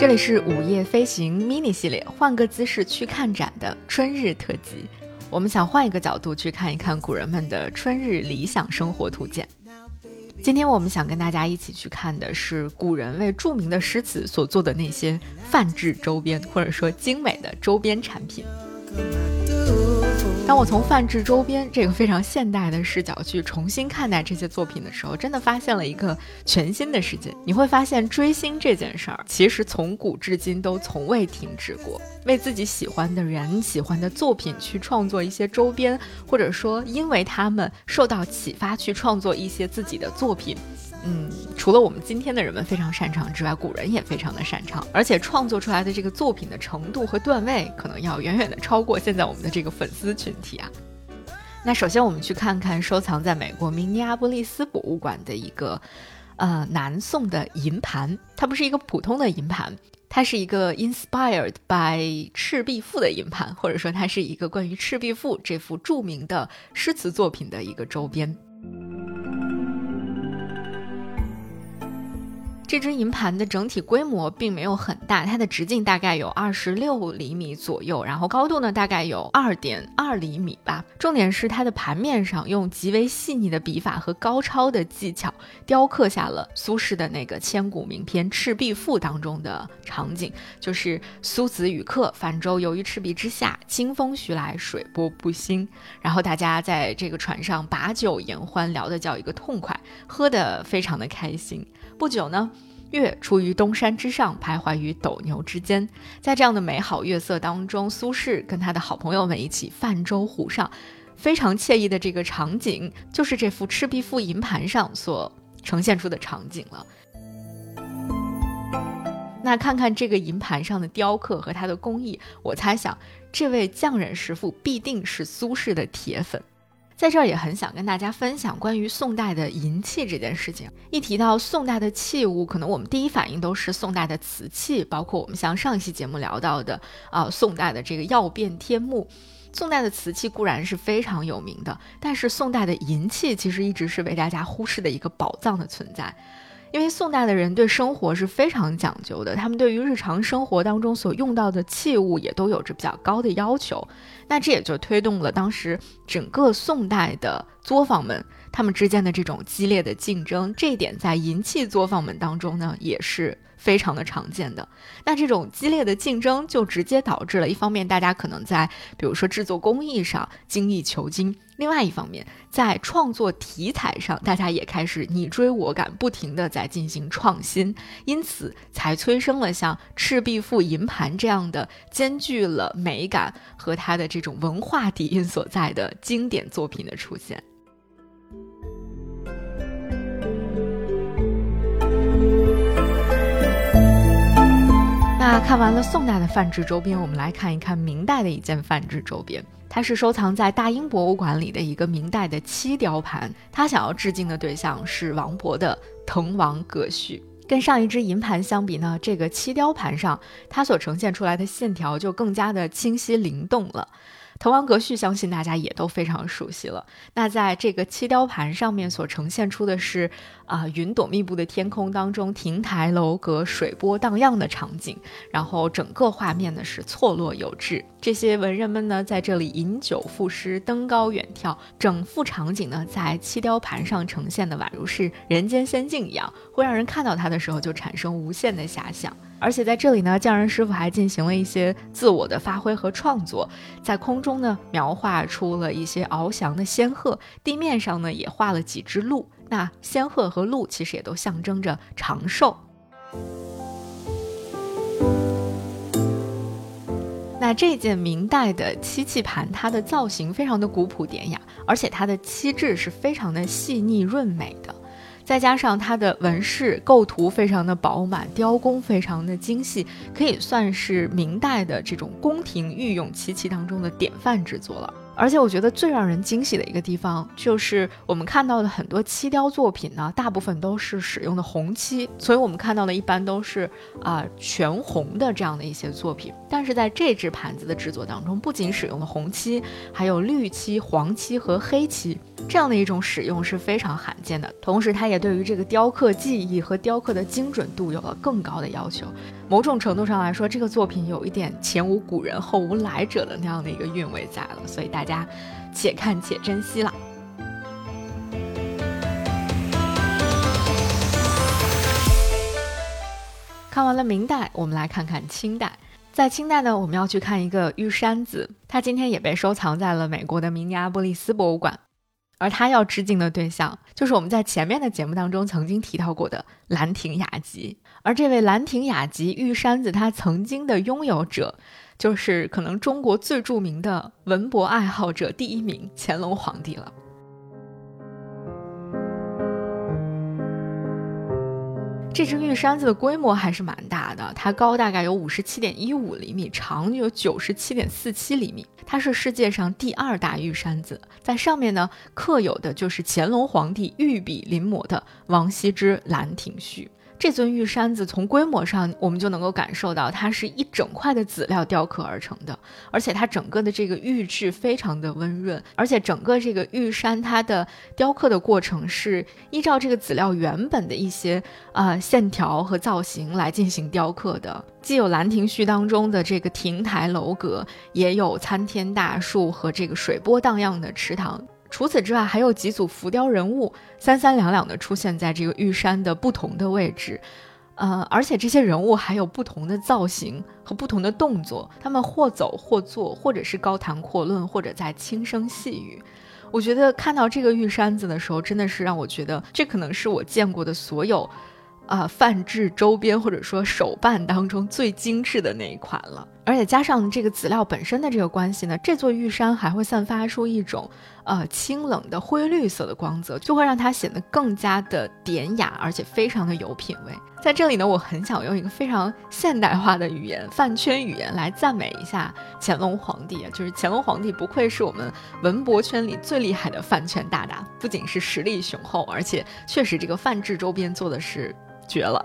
这里是午夜飞行 mini 系列，换个姿势去看展的春日特辑。我们想换一个角度去看一看古人们的春日理想生活图鉴。今天我们想跟大家一起去看的是古人为著名的诗词所做的那些泛制周边，或者说精美的周边产品。当我从范制周边这个非常现代的视角去重新看待这些作品的时候，真的发现了一个全新的世界。你会发现，追星这件事儿其实从古至今都从未停止过。为自己喜欢的人、喜欢的作品去创作一些周边，或者说因为他们受到启发去创作一些自己的作品。嗯，除了我们今天的人们非常擅长之外，古人也非常的擅长，而且创作出来的这个作品的程度和段位，可能要远远的超过现在我们的这个粉丝群体啊。那首先我们去看看收藏在美国明尼阿波利斯博物馆的一个，呃，南宋的银盘，它不是一个普通的银盘，它是一个 inspired by 赤壁赋的银盘，或者说它是一个关于赤壁赋这幅著名的诗词作品的一个周边。这只银盘的整体规模并没有很大，它的直径大概有二十六厘米左右，然后高度呢大概有二点二厘米吧。重点是它的盘面上用极为细腻的笔法和高超的技巧雕刻下了苏轼的那个千古名篇《赤壁赋》当中的场景，就是苏子与客泛舟游于赤壁之下，清风徐来，水波不兴。然后大家在这个船上把酒言欢，聊得叫一个痛快，喝得非常的开心。不久呢，月出于东山之上，徘徊于斗牛之间。在这样的美好月色当中，苏轼跟他的好朋友们一起泛舟湖上，非常惬意的这个场景，就是这幅《赤壁赋》银盘上所呈现出的场景了。那看看这个银盘上的雕刻和它的工艺，我猜想，这位匠人师傅必定是苏轼的铁粉。在这儿也很想跟大家分享关于宋代的银器这件事情。一提到宋代的器物，可能我们第一反应都是宋代的瓷器，包括我们像上一期节目聊到的啊，宋代的这个曜变天目。宋代的瓷器固然是非常有名的，但是宋代的银器其实一直是被大家忽视的一个宝藏的存在。因为宋代的人对生活是非常讲究的，他们对于日常生活当中所用到的器物也都有着比较高的要求，那这也就推动了当时整个宋代的作坊们他们之间的这种激烈的竞争，这一点在银器作坊们当中呢也是。非常的常见的，那这种激烈的竞争就直接导致了一方面大家可能在比如说制作工艺上精益求精，另外一方面在创作题材上大家也开始你追我赶，不停的在进行创新，因此才催生了像《赤壁赋》银盘这样的兼具了美感和它的这种文化底蕴所在的经典作品的出现。那看完了宋代的范制周边，我们来看一看明代的一件范制周边。它是收藏在大英博物馆里的一个明代的漆雕盘。它想要致敬的对象是王勃的《滕王阁序》。跟上一只银盘相比呢，这个漆雕盘上它所呈现出来的线条就更加的清晰灵动了。《滕王阁序》相信大家也都非常熟悉了。那在这个漆雕盘上面所呈现出的是啊，云朵密布的天空当中，亭台楼阁、水波荡漾的场景。然后整个画面呢是错落有致。这些文人们呢在这里饮酒赋诗、登高远眺，整幅场景呢在漆雕盘上呈现的宛如是人间仙境一样，会让人看到它的时候就产生无限的遐想。而且在这里呢，匠人师傅还进行了一些自我的发挥和创作，在空中呢描画出了一些翱翔的仙鹤，地面上呢也画了几只鹿。那仙鹤和鹿其实也都象征着长寿。这件明代的漆器盘，它的造型非常的古朴典雅，而且它的漆质是非常的细腻润美的。再加上它的纹饰构图非常的饱满，雕工非常的精细，可以算是明代的这种宫廷御用漆器当中的典范之作了。而且我觉得最让人惊喜的一个地方，就是我们看到的很多漆雕作品呢，大部分都是使用的红漆，所以我们看到的一般都是啊全红的这样的一些作品。但是在这只盘子的制作当中，不仅使用了红漆，还有绿漆、黄漆和黑漆，这样的一种使用是非常罕见的。同时，它也对于这个雕刻技艺和雕刻的精准度有了更高的要求。某种程度上来说，这个作品有一点前无古人后无来者的那样的一个韵味在了，所以大家且看且珍惜了。看完了明代，我们来看看清代。在清代呢，我们要去看一个玉山子，它今天也被收藏在了美国的明尼阿波利斯博物馆。而他要致敬的对象，就是我们在前面的节目当中曾经提到过的兰亭雅集。而这位兰亭雅集玉山子，他曾经的拥有者，就是可能中国最著名的文博爱好者第一名乾隆皇帝了。这只玉山子的规模还是蛮大的，它高大概有五十七点一五厘米，长有九十七点四七厘米，它是世界上第二大玉山子。在上面呢，刻有的就是乾隆皇帝御笔临摹的王羲之《兰亭序》。这尊玉山子从规模上，我们就能够感受到，它是一整块的籽料雕刻而成的，而且它整个的这个玉质非常的温润，而且整个这个玉山它的雕刻的过程是依照这个籽料原本的一些啊线条和造型来进行雕刻的，既有《兰亭序》当中的这个亭台楼阁，也有参天大树和这个水波荡漾的池塘。除此之外，还有几组浮雕人物三三两两的出现在这个玉山的不同的位置，呃，而且这些人物还有不同的造型和不同的动作，他们或走或坐，或者是高谈阔论，或者在轻声细语。我觉得看到这个玉山子的时候，真的是让我觉得这可能是我见过的所有。啊，范制周边或者说手办当中最精致的那一款了，而且加上这个籽料本身的这个关系呢，这座玉山还会散发出一种呃清冷的灰绿色的光泽，就会让它显得更加的典雅，而且非常的有品味。在这里呢，我很想用一个非常现代化的语言饭圈语言来赞美一下乾隆皇帝啊，就是乾隆皇帝不愧是我们文博圈里最厉害的饭圈大大，不仅是实力雄厚，而且确实这个饭制周边做的是。绝了！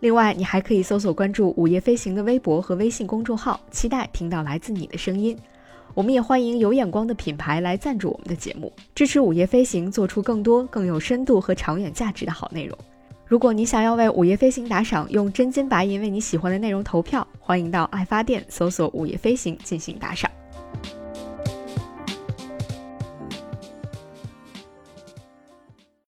另外，你还可以搜索关注“午夜飞行”的微博和微信公众号，期待听到来自你的声音。我们也欢迎有眼光的品牌来赞助我们的节目，支持“午夜飞行”做出更多更有深度和长远价值的好内容。如果你想要为《午夜飞行》打赏，用真金白银为你喜欢的内容投票，欢迎到爱发电搜索“午夜飞行”进行打赏。